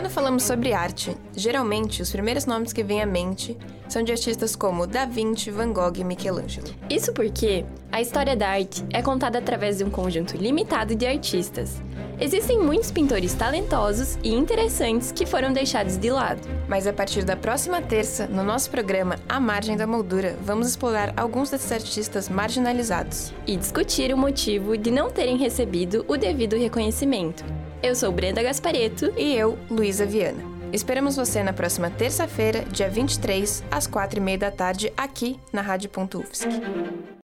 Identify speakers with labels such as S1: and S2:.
S1: Quando falamos sobre arte, geralmente os primeiros nomes que vêm à mente são de artistas como Da Vinci, Van Gogh e Michelangelo.
S2: Isso porque a história da arte é contada através de um conjunto limitado de artistas. Existem muitos pintores talentosos e interessantes que foram deixados de lado.
S1: Mas a partir da próxima terça, no nosso programa A Margem da Moldura, vamos explorar alguns desses artistas marginalizados
S2: e discutir o motivo de não terem recebido o devido reconhecimento. Eu sou Brenda Gaspareto
S1: e eu, Luísa Viana. Esperamos você na próxima terça-feira, dia 23, às quatro e meia da tarde, aqui na Rádio.UFSC.